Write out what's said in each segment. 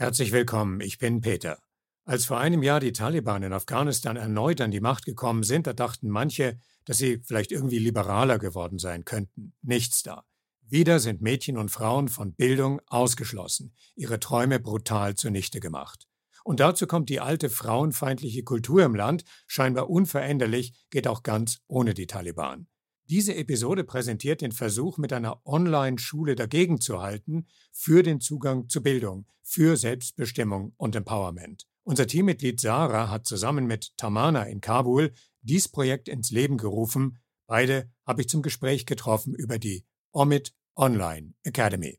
Herzlich willkommen, ich bin Peter. Als vor einem Jahr die Taliban in Afghanistan erneut an die Macht gekommen sind, da dachten manche, dass sie vielleicht irgendwie liberaler geworden sein könnten. Nichts da. Wieder sind Mädchen und Frauen von Bildung ausgeschlossen, ihre Träume brutal zunichte gemacht. Und dazu kommt die alte frauenfeindliche Kultur im Land, scheinbar unveränderlich, geht auch ganz ohne die Taliban. Diese Episode präsentiert den Versuch, mit einer Online-Schule dagegenzuhalten für den Zugang zu Bildung, für Selbstbestimmung und Empowerment. Unser Teammitglied Sarah hat zusammen mit Tamana in Kabul dies Projekt ins Leben gerufen. Beide habe ich zum Gespräch getroffen über die Omid Online Academy.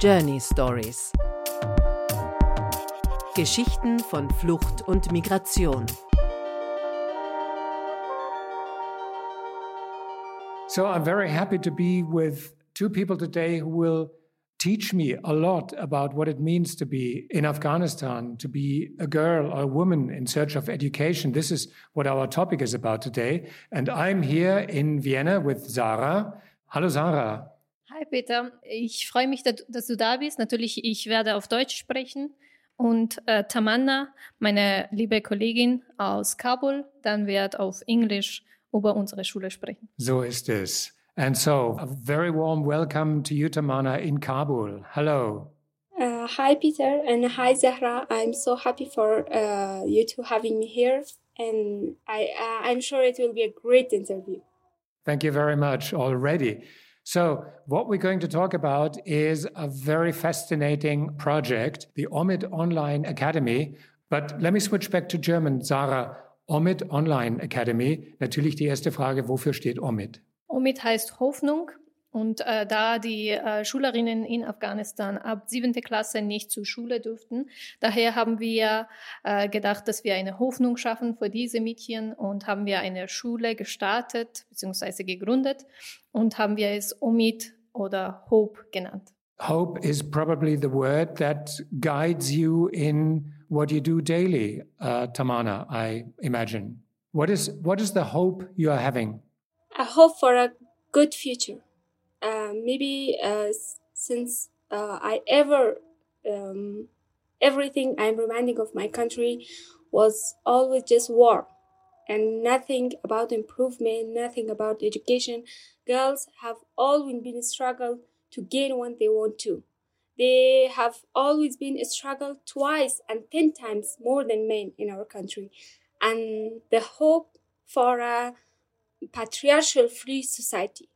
Journey Stories Geschichten von Flucht und Migration. So I'm very happy to be with two people today who will teach me a lot about what it means to be in Afghanistan, to be a girl or a woman in search of education. This is what our topic is about today. And I'm here in Vienna with Sarah. Hallo Sarah. Hi Peter, ich freue mich, dass du da bist. Natürlich, ich werde auf Deutsch sprechen. Und äh, Tamanna, meine liebe Kollegin aus Kabul, dann wird auf Englisch über unsere Schule sprechen. So ist es. And so, a very warm welcome to you, Tamana, in Kabul. Hello. Uh, hi, Peter, and hi, Zahra. I'm so happy for uh, you two having me here, and I, uh, I'm sure it will be a great interview. Thank you very much already. So, what we're going to talk about is a very fascinating project, the Omid Online Academy. But let me switch back to German. Sarah, Omid Online Academy. Natürlich die erste Frage, wofür steht Omid? Omid heißt Hoffnung. Und äh, da die äh, Schülerinnen in Afghanistan ab siebente Klasse nicht zur Schule durften, daher haben wir äh, gedacht, dass wir eine Hoffnung schaffen für diese Mädchen und haben wir eine Schule gestartet bzw. gegründet und haben wir es Omid oder Hope genannt. Hope is probably the word that guides you in what do you do daily, uh, Tamana, I imagine. What is, what is the hope you are having? A hope for a good future. Uh, maybe uh, since uh, I ever, um, everything I'm reminding of my country was always just war and nothing about improvement, nothing about education. Girls have always been a struggle to gain what they want to. They have always been a struggle twice and ten times more than men in our country. And the hope for a patriarchal free society,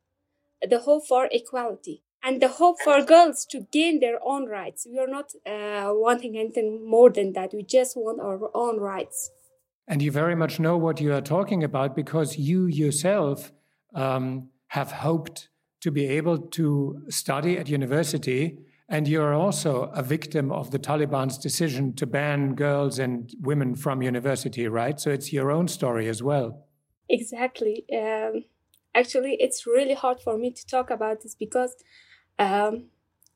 the hope for equality, and the hope for girls to gain their own rights. We are not uh, wanting anything more than that. We just want our own rights. And you very much know what you are talking about because you yourself um, have hoped to be able to study at university and you're also a victim of the Taliban's decision to ban girls and women from university, right? So it's your own story as well. Exactly. Um, actually, it's really hard for me to talk about this because um,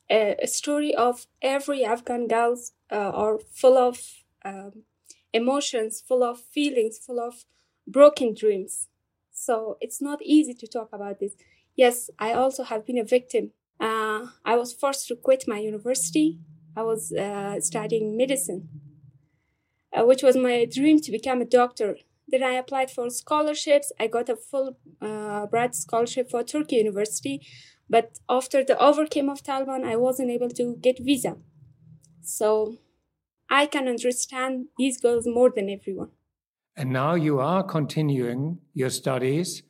a, a, story of every Afghan girls uh, are full of um, emotions, full of feelings, full of broken dreams. So it's not easy to talk about this. Yes, I also have been a victim uh, I was forced to quit my university. I was uh, studying medicine, uh, which was my dream to become a doctor. Then I applied for scholarships. I got a full uh, Bright scholarship for Turkey University, but after the overcame of Taliban, I wasn't able to get visa. So I can understand these girls more than everyone. And now you are continuing your studies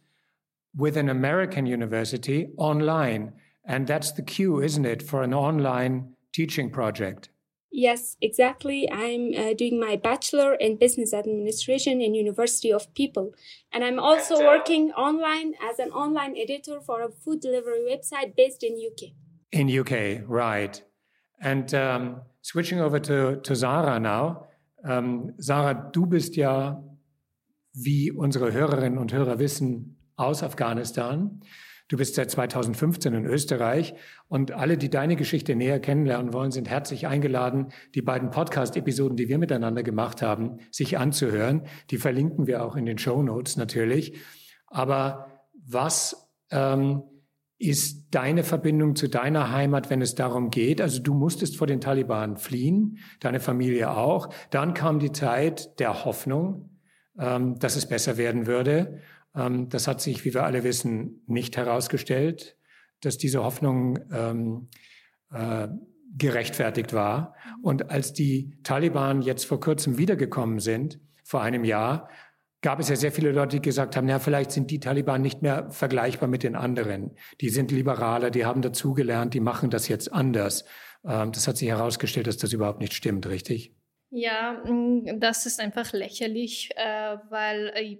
with an American university online. And that's the cue, isn't it, for an online teaching project? Yes, exactly. I'm uh, doing my bachelor in business administration in University of People, and I'm also working online as an online editor for a food delivery website based in UK. In UK, right? And um, switching over to to Sarah now. Um, Sarah, du bist ja, wie unsere Hörerinnen und Hörer wissen, aus Afghanistan. Du bist seit 2015 in Österreich und alle, die deine Geschichte näher kennenlernen wollen, sind herzlich eingeladen, die beiden Podcast-Episoden, die wir miteinander gemacht haben, sich anzuhören. Die verlinken wir auch in den Show Notes natürlich. Aber was ähm, ist deine Verbindung zu deiner Heimat, wenn es darum geht? Also du musstest vor den Taliban fliehen, deine Familie auch. Dann kam die Zeit der Hoffnung, ähm, dass es besser werden würde. Ähm, das hat sich, wie wir alle wissen, nicht herausgestellt, dass diese Hoffnung ähm, äh, gerechtfertigt war. Und als die Taliban jetzt vor kurzem wiedergekommen sind, vor einem Jahr, gab es ja sehr viele Leute, die gesagt haben, ja, vielleicht sind die Taliban nicht mehr vergleichbar mit den anderen. Die sind liberaler, die haben dazugelernt, die machen das jetzt anders. Ähm, das hat sich herausgestellt, dass das überhaupt nicht stimmt, richtig? Ja, mm, das ist einfach lächerlich, äh, weil äh,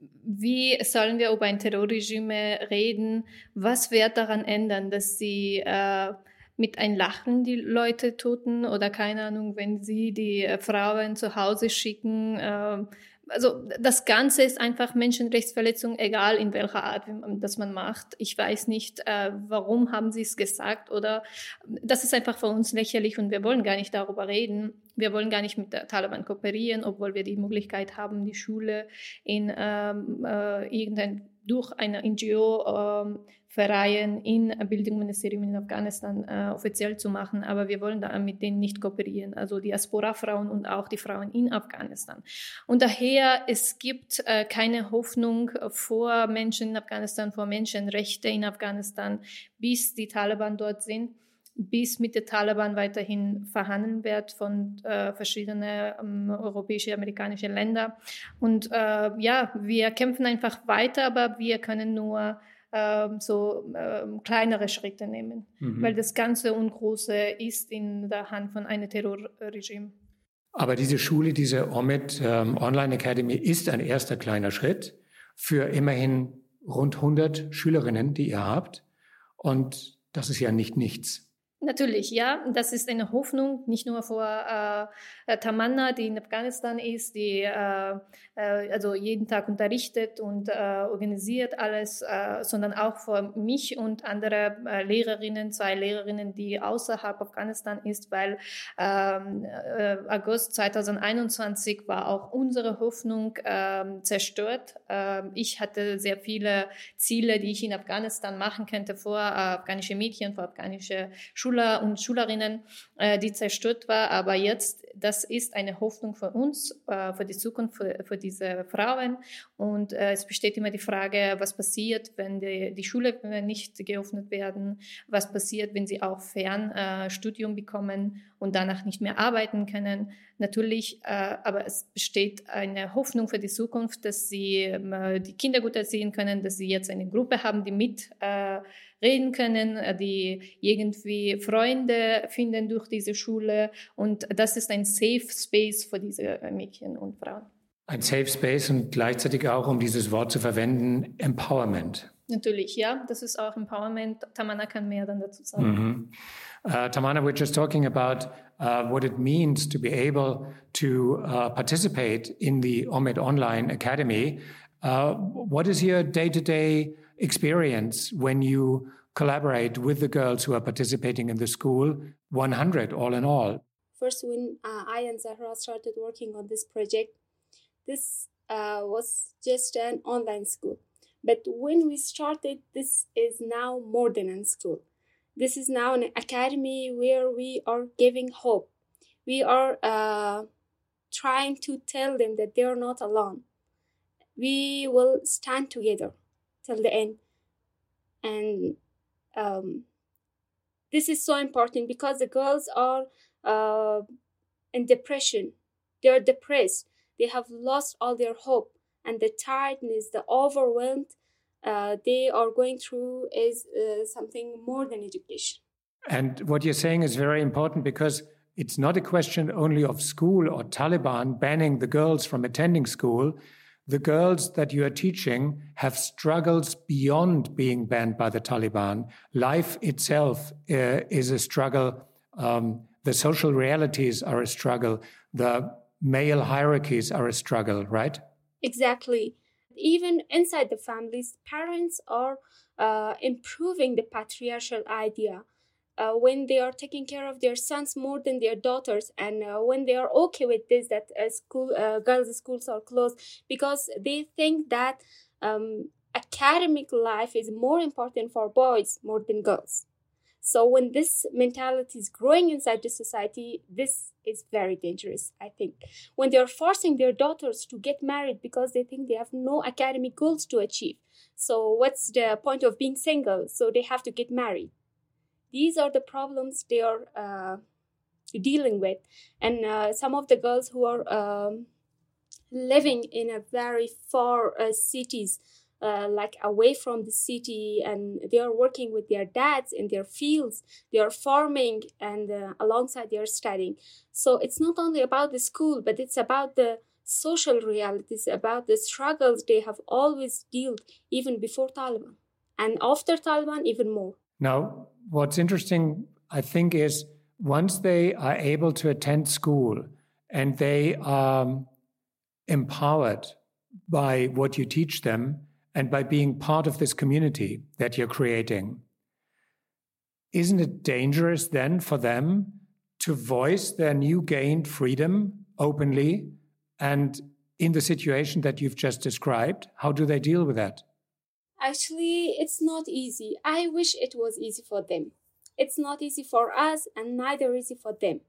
wie sollen wir über ein Terrorregime reden? Was wird daran ändern, dass sie äh, mit ein Lachen die Leute töten oder keine Ahnung, wenn sie die Frauen zu Hause schicken, äh, also das Ganze ist einfach Menschenrechtsverletzung, egal in welcher Art das man macht. Ich weiß nicht, äh, warum haben sie es gesagt oder das ist einfach für uns lächerlich und wir wollen gar nicht darüber reden. Wir wollen gar nicht mit der Taliban kooperieren, obwohl wir die Möglichkeit haben, die Schule in ähm, äh, irgendein durch eine NGO ähm, Verein in Bildungsministerium in Afghanistan äh, offiziell zu machen, aber wir wollen da mit denen nicht kooperieren, also Diaspora-Frauen und auch die Frauen in Afghanistan. Und daher, es gibt äh, keine Hoffnung vor Menschen in Afghanistan, vor Menschenrechte in Afghanistan, bis die Taliban dort sind bis mit den Taliban weiterhin verhandeln wird von äh, verschiedenen ähm, europäische, amerikanische Länder. Und äh, ja, wir kämpfen einfach weiter, aber wir können nur so ähm, kleinere Schritte nehmen, mhm. weil das Ganze und Große ist in der Hand von einem Terrorregime. Aber diese Schule, diese OMID ähm, Online Academy ist ein erster kleiner Schritt für immerhin rund 100 Schülerinnen, die ihr habt. Und das ist ja nicht nichts. Natürlich, ja. Das ist eine Hoffnung, nicht nur vor äh, Tamanna, die in Afghanistan ist, die äh, äh, also jeden Tag unterrichtet und äh, organisiert alles, äh, sondern auch vor mich und andere äh, Lehrerinnen, zwei Lehrerinnen, die außerhalb Afghanistan ist, weil ähm, äh, August 2021 war auch unsere Hoffnung äh, zerstört. Äh, ich hatte sehr viele Ziele, die ich in Afghanistan machen könnte vor äh, afghanische Mädchen, vor afghanische Schulen Schüler und Schülerinnen, äh, die zerstört war. Aber jetzt, das ist eine Hoffnung für uns, äh, für die Zukunft, für, für diese Frauen. Und äh, es besteht immer die Frage, was passiert, wenn die, die Schule nicht geöffnet werden, was passiert, wenn sie auch Fernstudium bekommen und danach nicht mehr arbeiten können. Natürlich, äh, aber es besteht eine Hoffnung für die Zukunft, dass sie äh, die Kinder gut erziehen können, dass sie jetzt eine Gruppe haben, die mit äh, können, die irgendwie Freunde finden durch diese Schule. Und das ist ein Safe Space für diese Mädchen und Frauen. Ein Safe Space und gleichzeitig auch, um dieses Wort zu verwenden, Empowerment. Natürlich, ja, das ist auch Empowerment. Tamana kann mehr dann dazu sagen. Mm -hmm. uh, Tamana, we're just talking about uh, what it means to be able to uh, participate in the OMID Online Academy. Uh, what is your day-to-day -day experience when you collaborate with the girls who are participating in the school? 100 all in all. First, when uh, I and Zahra started working on this project, this uh, was just an online school but when we started, this is now more than a school. This is now an academy where we are giving hope. We are uh, trying to tell them that they are not alone. We will stand together till the end. And um, this is so important because the girls are uh, in depression. They are depressed. They have lost all their hope and the tiredness, the overwhelmed uh, they are going through is uh, something more than education. And what you're saying is very important because it's not a question only of school or Taliban banning the girls from attending school. The girls that you are teaching have struggles beyond being banned by the Taliban. Life itself uh, is a struggle. Um, the social realities are a struggle. The male hierarchies are a struggle, right? Exactly. Even inside the families, parents are uh, improving the patriarchal idea. Uh, when they are taking care of their sons more than their daughters and uh, when they are okay with this that uh, school uh, girls schools are closed because they think that um, academic life is more important for boys more than girls. So when this mentality is growing inside the society, this is very dangerous, I think. When they're forcing their daughters to get married because they think they have no academic goals to achieve. So what's the point of being single? So they have to get married. These are the problems they are uh, dealing with. And uh, some of the girls who are um, living in a very far uh, cities, uh, like away from the city and they are working with their dads in their fields. They are farming and uh, alongside they are studying. So it's not only about the school but it's about the social realities about the struggles they have always dealt even before taliban. And after taliban even more. Now what's interesting i think is once they are able to attend school and they are empowered by what you teach them and by being part of this community that you're creating. Isn't it dangerous then for them to voice their new gained freedom openly and in the situation that you've just described? How do they deal with that? Actually, it's not easy. I wish it was easy for them. It's not easy for us and neither easy for them.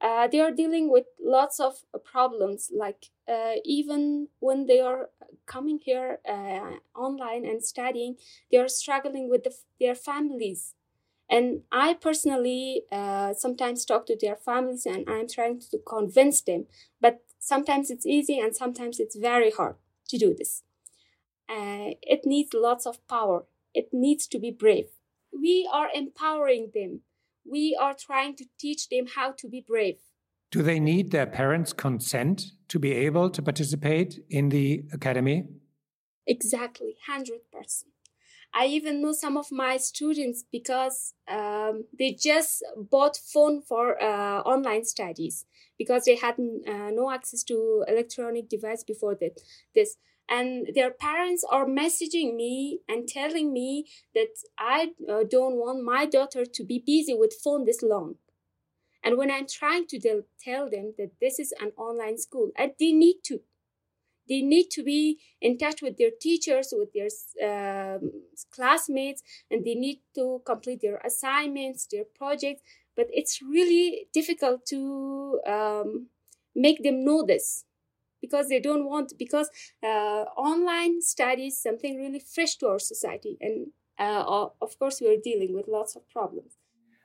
Uh, they are dealing with lots of problems, like uh, even when they are coming here uh, online and studying, they are struggling with the, their families. And I personally uh, sometimes talk to their families and I'm trying to convince them. But sometimes it's easy and sometimes it's very hard to do this. Uh, it needs lots of power, it needs to be brave. We are empowering them we are trying to teach them how to be brave. Do they need their parents' consent to be able to participate in the academy? Exactly, 100%. I even know some of my students because um, they just bought phone for uh, online studies because they had uh, no access to electronic device before that. This and their parents are messaging me and telling me that I uh, don't want my daughter to be busy with phone this long. And when I'm trying to tell them that this is an online school, and they need to, they need to be in touch with their teachers, with their um, classmates, and they need to complete their assignments, their projects. But it's really difficult to um, make them know this because they don't want because uh, online studies something really fresh to our society and uh, of course we are dealing with lots of problems.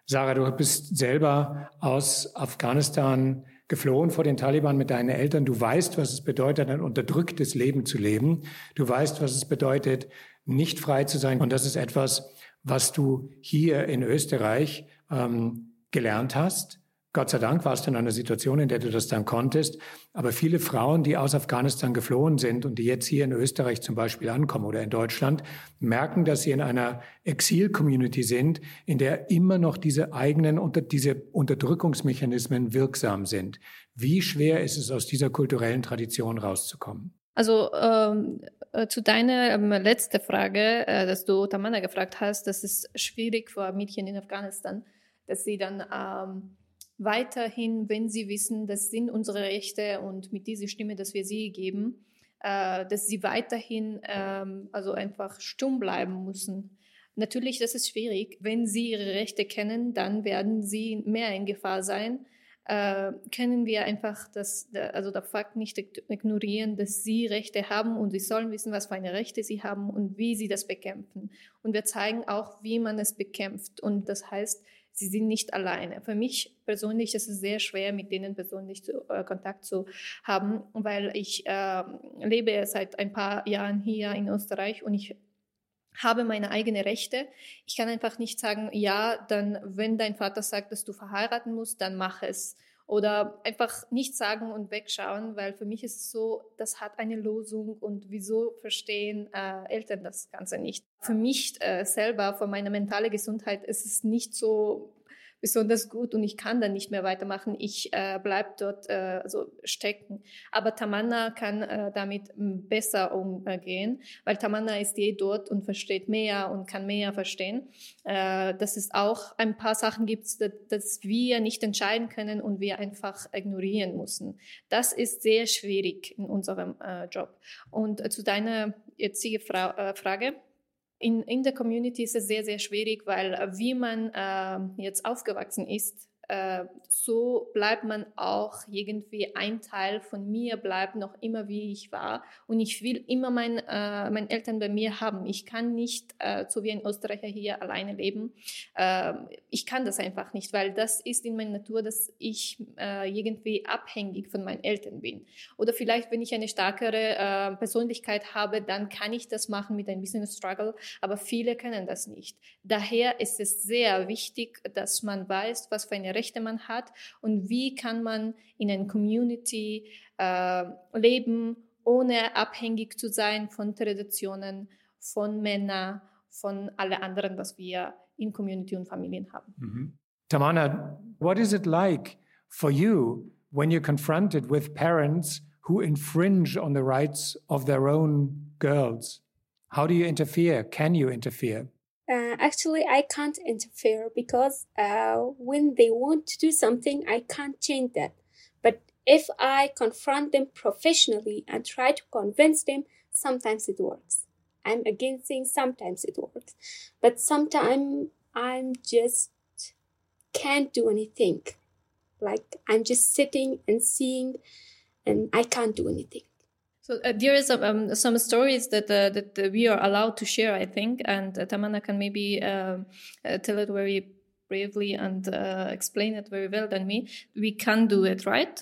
Sarah, du bist selber aus Afghanistan geflohen vor den Taliban mit deinen Eltern. Du weißt, was es bedeutet, ein unterdrücktes Leben zu leben. Du weißt, was es bedeutet, nicht frei zu sein. Und das ist etwas, was du hier in Österreich ähm, gelernt hast. Gott sei Dank warst du in einer Situation, in der du das dann konntest. Aber viele Frauen, die aus Afghanistan geflohen sind und die jetzt hier in Österreich zum Beispiel ankommen oder in Deutschland, merken, dass sie in einer Exil-Community sind, in der immer noch diese eigenen, unter, diese Unterdrückungsmechanismen wirksam sind. Wie schwer ist es, aus dieser kulturellen Tradition rauszukommen? Also ähm, äh, zu deiner ähm, letzte Frage, äh, dass du Tamana gefragt hast, das ist schwierig für Mädchen in Afghanistan, dass sie dann ähm, weiterhin, wenn sie wissen, das sind unsere Rechte und mit dieser Stimme, dass wir sie geben, äh, dass sie weiterhin ähm, also einfach stumm bleiben müssen. Natürlich, das ist schwierig. Wenn sie ihre Rechte kennen, dann werden sie mehr in Gefahr sein. Äh, können wir einfach das, also der Fakt nicht ignorieren, dass sie Rechte haben und sie sollen wissen, was für eine Rechte sie haben und wie sie das bekämpfen. Und wir zeigen auch, wie man es bekämpft. Und das heißt, sie sind nicht alleine. Für mich persönlich ist es sehr schwer, mit denen persönlich zu, äh, Kontakt zu haben, weil ich äh, lebe seit ein paar Jahren hier in Österreich und ich habe meine eigenen Rechte. Ich kann einfach nicht sagen, ja, dann, wenn dein Vater sagt, dass du verheiraten musst, dann mach es. Oder einfach nicht sagen und wegschauen, weil für mich ist es so, das hat eine Losung und wieso verstehen äh, Eltern das Ganze nicht. Für mich äh, selber, für meine mentale Gesundheit ist es nicht so besonders gut und ich kann dann nicht mehr weitermachen. Ich äh, bleibe dort äh, also stecken. Aber Tamanna kann äh, damit besser umgehen, weil Tamanna ist eh dort und versteht mehr und kann mehr verstehen. Äh, dass es auch ein paar Sachen gibt, dass, dass wir nicht entscheiden können und wir einfach ignorieren müssen. Das ist sehr schwierig in unserem äh, Job. Und äh, zu deiner jetzige Fra äh, Frage. In, in der Community ist es sehr, sehr schwierig, weil äh, wie man äh, jetzt aufgewachsen ist, so bleibt man auch irgendwie ein Teil von mir bleibt noch immer wie ich war und ich will immer mein, äh, meine Eltern bei mir haben. Ich kann nicht äh, so wie ein Österreicher hier alleine leben. Äh, ich kann das einfach nicht, weil das ist in meiner Natur, dass ich äh, irgendwie abhängig von meinen Eltern bin. Oder vielleicht, wenn ich eine stärkere äh, Persönlichkeit habe, dann kann ich das machen mit ein bisschen Struggle, aber viele können das nicht. Daher ist es sehr wichtig, dass man weiß, was für eine Rechte man hat und wie kann man in einer Community äh, leben, ohne abhängig zu sein von Traditionen, von Männern, von alle anderen, was wir in Community und Familien haben. Mhm. Tamana, what is it like for you when you're confronted with parents who infringe on the rights of their own girls? How do you interfere? Can you interfere? Uh, actually, I can't interfere because uh, when they want to do something, I can't change that. But if I confront them professionally and try to convince them, sometimes it works. I'm again saying sometimes it works, but sometimes I'm just can't do anything. Like I'm just sitting and seeing, and I can't do anything. So uh, there is some, um, some stories that uh, that uh, we are allowed to share, I think, and uh, Tamana can maybe um, uh, tell it very bravely and uh, explain it very well than me. We can do it, right?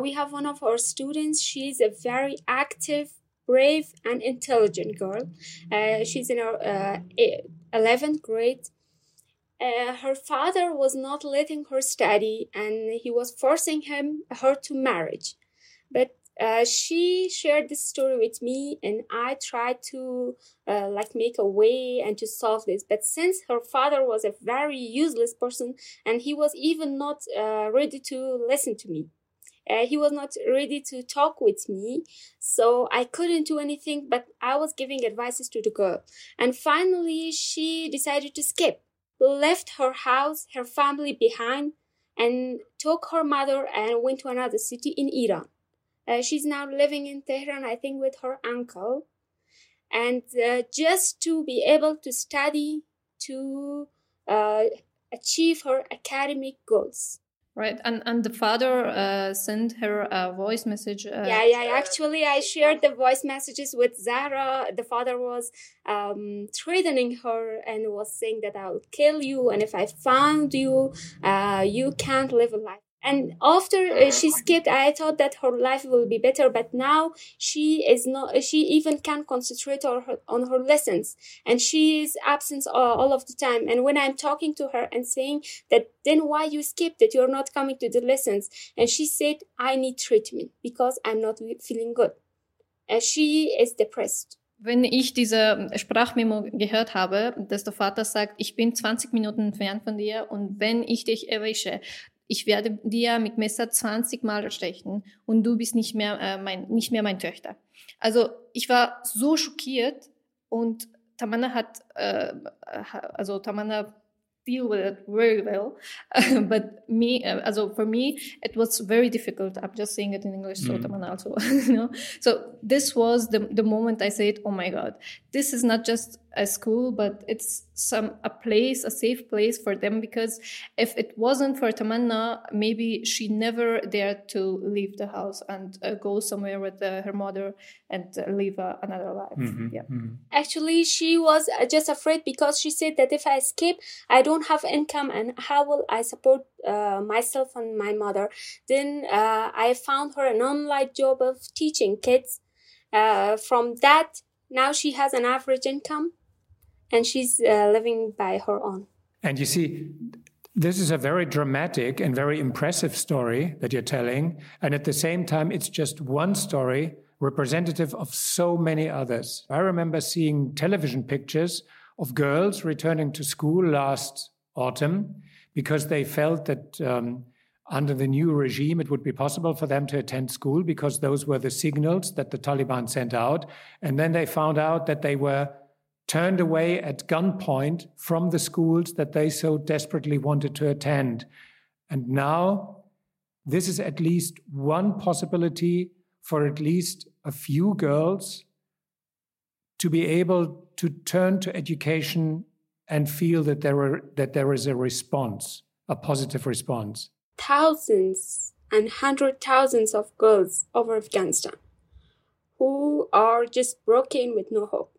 we have one of our students. She's a very active, brave, and intelligent girl. she's in our eleventh grade. her father was not letting her study, and he was forcing him her to marriage. But uh, she shared this story with me and i tried to uh, like make a way and to solve this. But since her father was a very useless person and he was even not uh, ready to listen to me uh, he was not ready to talk with me so i couldn't do anything but i was giving advices to the girl. And finally she decided to skip left her house her family behind and took her mother and went to another city in iran uh, she's now living in Tehran, I think, with her uncle. And uh, just to be able to study, to uh, achieve her academic goals. Right, and and the father uh, sent her a voice message. Uh, yeah, yeah. Actually, I shared the voice messages with Zara. The father was um, threatening her and was saying that I'll kill you, and if I found you, uh, you can't live a life and after uh, she skipped i thought that her life will be better but now she is not she even can't concentrate on her, on her lessons. And she is absent all, all of the time. And when i'm talking to her and saying that then why you skipped that? You're not coming to the lessons and she said i need treatment because i'm not feeling good. And she is depressed. Wenn ich diese Sprachmemo gehört habe, dass der Vater sagt, ich bin 20 Minuten entfernt von dir und wenn ich dich erwische, ich werde dir mit Messer 20 Mal stechen und du bist nicht mehr, äh, mein, nicht mehr mein Töchter. Also ich war so schockiert und Tamanna hat, äh, also Tamanna deal with it very well. but me, uh, also for me, it was very difficult. I'm just saying it in English, so mm. also, you know. So this was the the moment I said, "Oh my God, this is not just a school, but it's some a place, a safe place for them." Because if it wasn't for Tamanna, maybe she never dared to leave the house and uh, go somewhere with uh, her mother and uh, live uh, another life. Mm-hmm. Yeah. Mm-hmm. Actually, she was uh, just afraid because she said that if I escape, I don't don't have income and how will I support uh, myself and my mother? Then uh, I found her an online job of teaching kids. Uh, from that, now she has an average income and she's uh, living by her own. And you see, this is a very dramatic and very impressive story that you're telling. And at the same time, it's just one story representative of so many others. I remember seeing television pictures of girls returning to school last autumn because they felt that um, under the new regime it would be possible for them to attend school because those were the signals that the Taliban sent out. And then they found out that they were turned away at gunpoint from the schools that they so desperately wanted to attend. And now this is at least one possibility for at least a few girls to be able to turn to education and feel that there are that there is a response, a positive response? Thousands and hundred thousands of girls over Afghanistan who are just broken with no hope.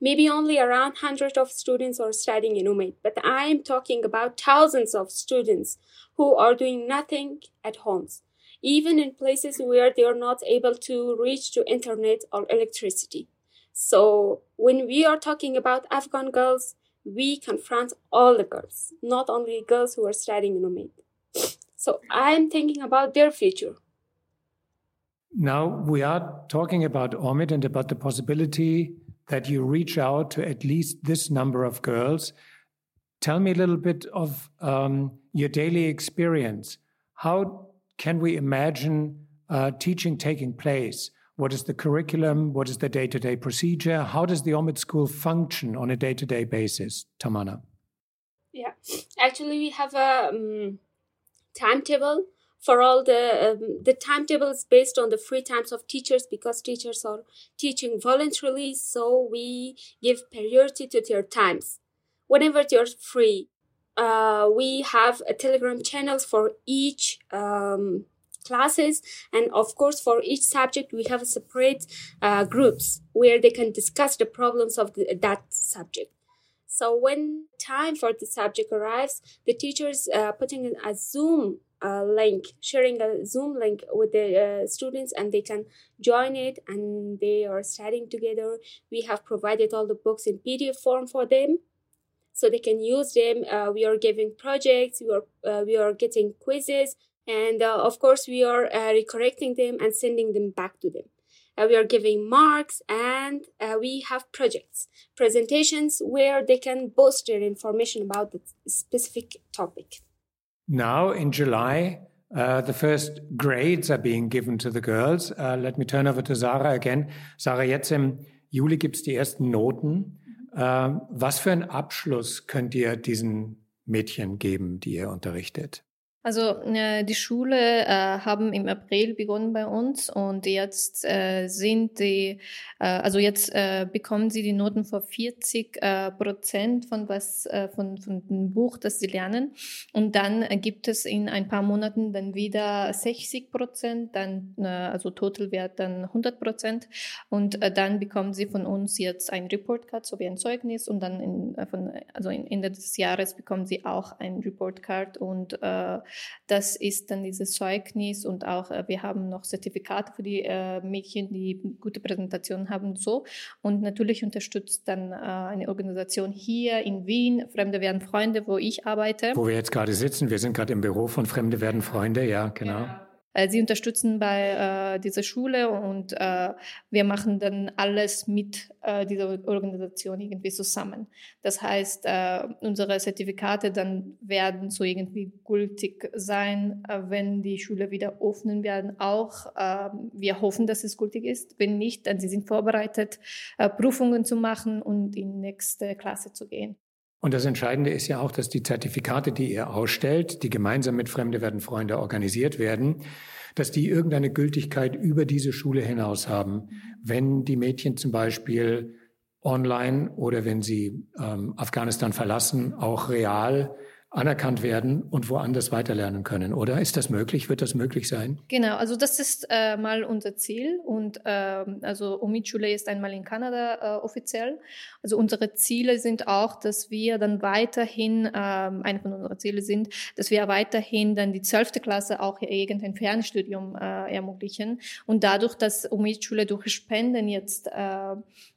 Maybe only around 100 of students are studying in Umaid, but I am talking about thousands of students who are doing nothing at homes, even in places where they are not able to reach to internet or electricity. So when we are talking about Afghan girls, we confront all the girls, not only girls who are studying in Umaid. So I'm thinking about their future. Now we are talking about Omid and about the possibility that you reach out to at least this number of girls. Tell me a little bit of um, your daily experience. How can we imagine uh, teaching taking place? What is the curriculum? What is the day to day procedure? How does the Omid School function on a day to day basis, Tamana? Yeah, actually, we have a um, timetable for all the um, the timetable is based on the free times of teachers because teachers are teaching voluntarily so we give priority to their times. Whenever they're free uh, we have a telegram channels for each um, classes and of course for each subject we have a separate uh, groups where they can discuss the problems of the, that subject. So when time for the subject arrives the teachers uh, putting in a zoom a link, sharing a Zoom link with the uh, students, and they can join it and they are studying together. We have provided all the books in PDF form for them, so they can use them. Uh, we are giving projects. We are uh, we are getting quizzes, and uh, of course we are uh, recorrecting them and sending them back to them. Uh, we are giving marks and we have projects, presentations where they can boast their information about the specific topic. Now, in July, uh, the first grades are being given to the girls. Uh, let me turn over to Sarah again. Sarah, jetzt im Juli gibt es die ersten Noten. Uh, was für einen Abschluss könnt ihr diesen Mädchen geben, die ihr unterrichtet? Also äh, die Schule äh, haben im April begonnen bei uns und jetzt äh, sind die, äh, also jetzt äh, bekommen sie die Noten für 40 äh, Prozent von was äh, von, von dem Buch, das sie lernen. Und dann äh, gibt es in ein paar Monaten dann wieder 60 Prozent, dann äh, also Totalwert dann 100 Prozent. Und äh, dann bekommen sie von uns jetzt ein Report Card sowie ein Zeugnis und dann in, äh, von also in Ende des Jahres bekommen sie auch ein Report Card und das ist dann dieses Zeugnis und auch äh, wir haben noch Zertifikate für die äh, Mädchen, die gute Präsentationen haben und so. Und natürlich unterstützt dann äh, eine Organisation hier in Wien, Fremde werden Freunde, wo ich arbeite. Wo wir jetzt gerade sitzen, wir sind gerade im Büro von Fremde werden Freunde, ja, genau. Ja. Äh, sie unterstützen bei äh, dieser Schule und äh, wir machen dann alles mit äh, dieser Organisation irgendwie zusammen. Das heißt, äh, unsere Zertifikate dann werden so irgendwie gültig sein, äh, wenn die Schule wieder öffnen werden. Auch wir hoffen, dass es gültig ist. Wenn nicht, dann sie sind vorbereitet, Prüfungen zu machen und in die nächste Klasse zu gehen. Und das Entscheidende ist ja auch, dass die Zertifikate, die ihr ausstellt, die gemeinsam mit Fremde werden Freunde organisiert werden, dass die irgendeine Gültigkeit über diese Schule hinaus haben. Wenn die Mädchen zum Beispiel online oder wenn sie ähm, Afghanistan verlassen, auch real anerkannt werden und woanders weiterlernen können, oder? Ist das möglich? Wird das möglich sein? Genau, also das ist äh, mal unser Ziel und äh, also Umid-Schule ist einmal in Kanada äh, offiziell. Also unsere Ziele sind auch, dass wir dann weiterhin, ähm, eine von unseren Zielen sind, dass wir weiterhin dann die zwölfte Klasse auch irgendein Fernstudium äh, ermöglichen und dadurch, dass Umid-Schule durch Spenden jetzt äh,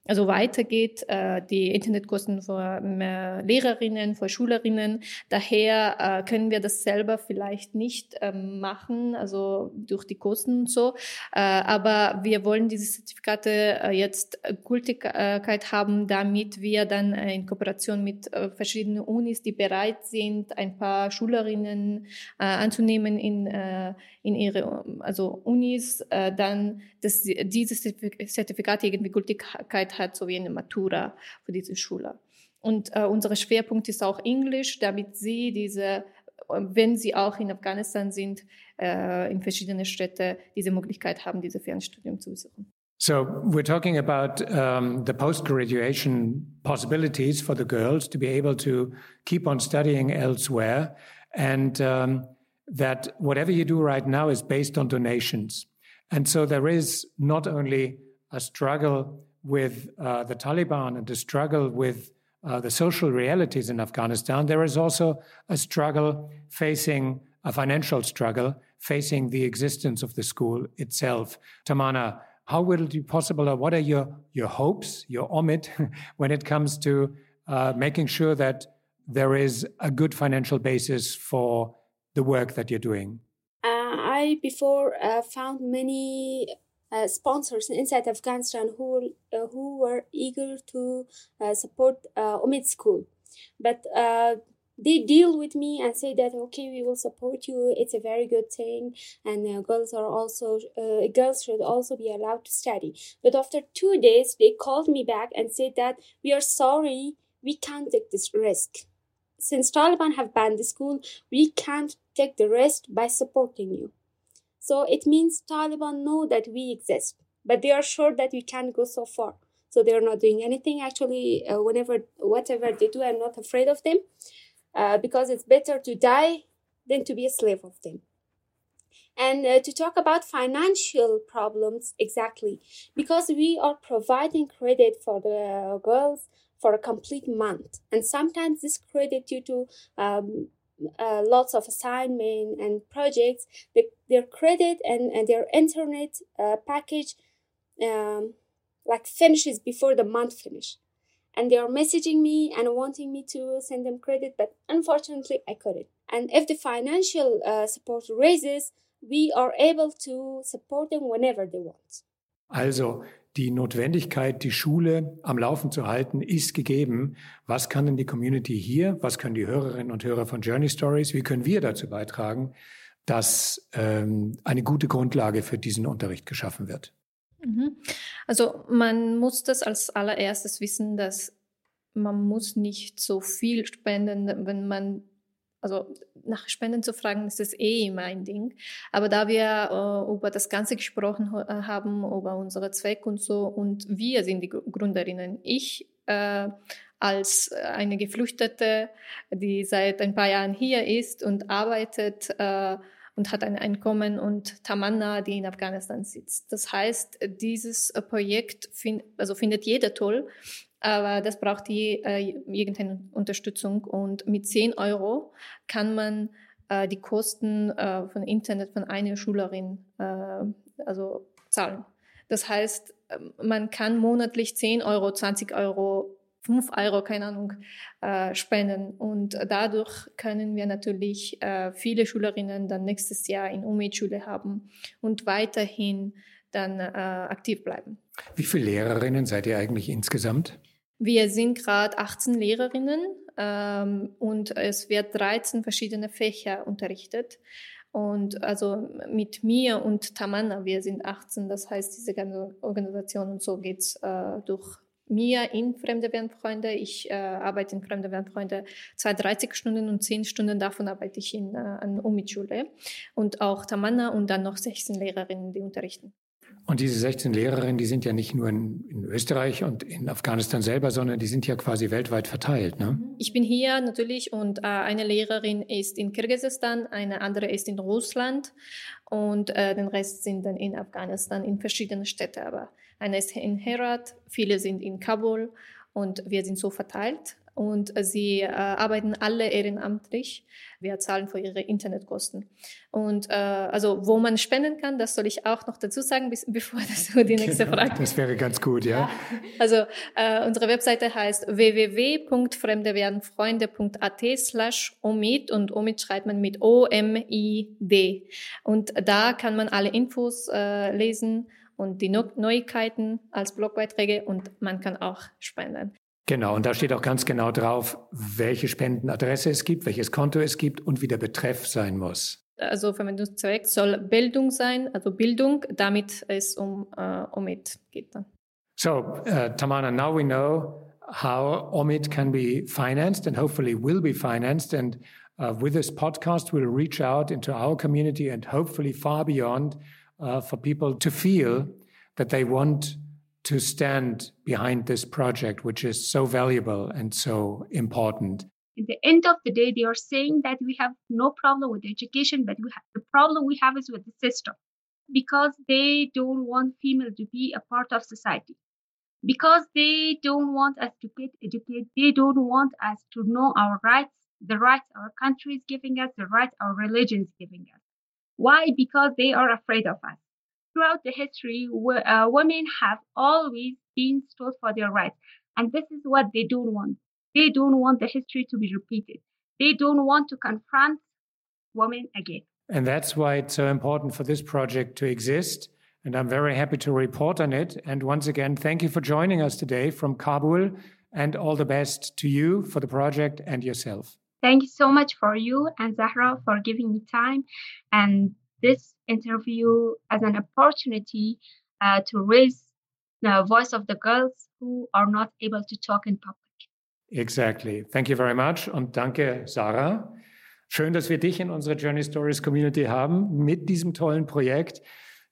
also weitergeht, äh, die Internetkosten für äh, Lehrerinnen, für Schülerinnen. Daher äh, können wir das selber vielleicht nicht ähm, machen, also durch die Kosten und so. Äh, aber wir wollen diese Zertifikate äh, jetzt Gültigkeit haben, damit wir dann äh, in Kooperation mit äh, verschiedenen Unis, die bereit sind, ein paar Schülerinnen äh, anzunehmen in, äh, in ihre also Unis, äh, dann, dass diese Zertifikate irgendwie Gültigkeit hat, so wie eine Matura für diese Schüler. Und äh, unser Schwerpunkt ist auch Englisch, damit sie diese, wenn sie auch in Afghanistan sind, äh, in verschiedene Städte diese Möglichkeit haben, diese Fernstudium zu besuchen. So we're talking about um, the post-graduation possibilities for the girls to be able to keep on studying elsewhere, and um, that whatever you do right now is based on donations. And so there is not only a struggle with uh, the Taliban and a struggle with uh, the social realities in Afghanistan, there is also a struggle facing a financial struggle facing the existence of the school itself. Tamana, how will it be possible, or what are your, your hopes, your omid, when it comes to uh, making sure that there is a good financial basis for the work that you're doing? Uh, I before uh, found many uh, sponsors inside Afghanistan who uh, who were eager to uh, support uh, Omid School, but they deal with me and say that okay we will support you. It's a very good thing. And uh, girls are also uh, girls should also be allowed to study. But after two days they called me back and said that we are sorry. We can't take this risk. Since taliban have banned the school we can't take the risk by supporting you so it means taliban know that we exist but they are sure that we can't go so far. So they are not doing anything. Actually uh, whenever whatever they do i'm not afraid of them uh, because it's better to die than to be a slave of them. And uh, to talk about financial problems exactly, because we are providing credit for the girls for a complete month, and sometimes this credit due to um, uh, lots of assignment and projects, the, their credit and, and their internet uh, package um, like finishes before the month finish and they are messaging me and wanting me to send them credit, but unfortunately, I couldn't. And if the financial uh, support raises, we are able to support them whenever they want. Also, die Notwendigkeit, die Schule am Laufen zu halten, ist gegeben. Was kann denn die Community hier, was können die Hörerinnen und Hörer von Journey Stories, wie können wir dazu beitragen, dass ähm, eine gute Grundlage für diesen Unterricht geschaffen wird? Mhm. Also man muss das als allererstes wissen, dass man muss nicht so viel spenden, wenn man also nach Spenden zu fragen, ist das eh immer ein Ding. Aber da wir äh, über das Ganze gesprochen äh, haben, über unsere Zweck und so, und wir sind die Gründerinnen. Ich äh, als eine Geflüchtete, die seit ein paar Jahren hier ist und arbeitet, äh, und hat ein Einkommen und Tamanna, die in Afghanistan sitzt. Das heißt, dieses äh, Projekt find, also findet jeder toll, aber das braucht je, äh, irgendeine Unterstützung und mit 10 Euro kann man äh, die Kosten äh, von Internet von einer Schülerin äh, also zahlen. Das heißt, ähm, man kann monatlich 10 Euro, 20 Euro 5 Euro, keine Ahnung, äh, spenden. Und dadurch können wir natürlich äh, viele Schülerinnen dann nächstes Jahr in Umid-Schule haben und weiterhin dann äh, aktiv bleiben. Wie viele Lehrerinnen seid ihr eigentlich insgesamt? Wir sind gerade 18 Lehrerinnen ähm, und es wird 13 verschiedene Fächer unterrichtet. Und also mit mir und Tamanna, wir sind 18, das heißt, diese ganze Organisation und so geht's äh, durch mir in Fremde werden Freunde. Ich äh, arbeite in Fremde werden Freunde 32 Stunden und 10 Stunden davon arbeite ich in, äh, an Umid-Schule. Und auch Tamanna und dann noch 16 Lehrerinnen, die unterrichten. Und diese 16 Lehrerinnen, die sind ja nicht nur in, in, Österreich und in Afghanistan selber, sondern die sind ja quasi weltweit verteilt. Ne? Ich bin hier natürlich und äh, eine Lehrerin ist in Kirgisistan, eine andere ist in Russland und äh, den Rest sind dann in Afghanistan in verschiedenen Städten. Aber einer ist in Herat, viele sind in Kabul und wir sind so verteilt. Und sie äh, arbeiten alle ehrenamtlich. Wir zahlen für ihre Internetkosten. Und äh, also, wo man spenden kann, das soll ich auch noch dazu sagen, bis, bevor das du die nächste genau, Frage. Das wäre ganz gut, ja. ja. Also äh, unsere Webseite heißt www.fremdewerdenfreunde.at slash omid und omid schreibt man mit O-M-I-D. Und da kann man alle Infos äh, lesen und die Neuigkeiten als Blogbeiträge und man kann auch spenden. Genau, und da steht auch ganz genau drauf, welche Spendenadresse es gibt, welches Konto es gibt und wie der Betreff sein muss. Also Verwendungszweck soll Bildung sein, also Bildung, damit es um uh, OMID geht dann. So, uh, Tamana, now we know how OMID can be financed and hopefully will be financed. And uh, with this podcast, we'll reach out into our community and hopefully far beyond uh, for people to feel that they want to stand behind this project, which is so valuable and so important. At the end of the day, they are saying that we have no problem with education, but the problem we have is with the system because they don't want female to be a part of society because they don't want us to get educated they don't want us to know our rights the rights our country is giving us the rights our religion is giving us why because they are afraid of us throughout the history uh, women have always been stood for their rights and this is what they don't want they don't want the history to be repeated they don't want to confront women again and that's why it's so important for this project to exist. And I'm very happy to report on it. And once again, thank you for joining us today from Kabul and all the best to you for the project and yourself. Thank you so much for you and Zahra for giving me time and this interview as an opportunity uh, to raise the voice of the girls who are not able to talk in public. Exactly. Thank you very much und danke, Sarah. Schön, dass wir dich in unserer Journey Stories Community haben mit diesem tollen Projekt,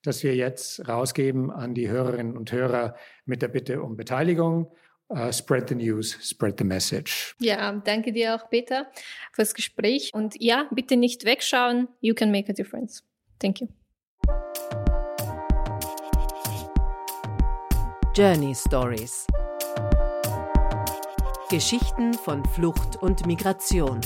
das wir jetzt rausgeben an die Hörerinnen und Hörer mit der Bitte um Beteiligung. Uh, spread the news, spread the message. Ja, danke dir auch, Peter, fürs Gespräch. Und ja, bitte nicht wegschauen. You can make a difference. Thank you. Journey Stories. Geschichten von Flucht und Migration.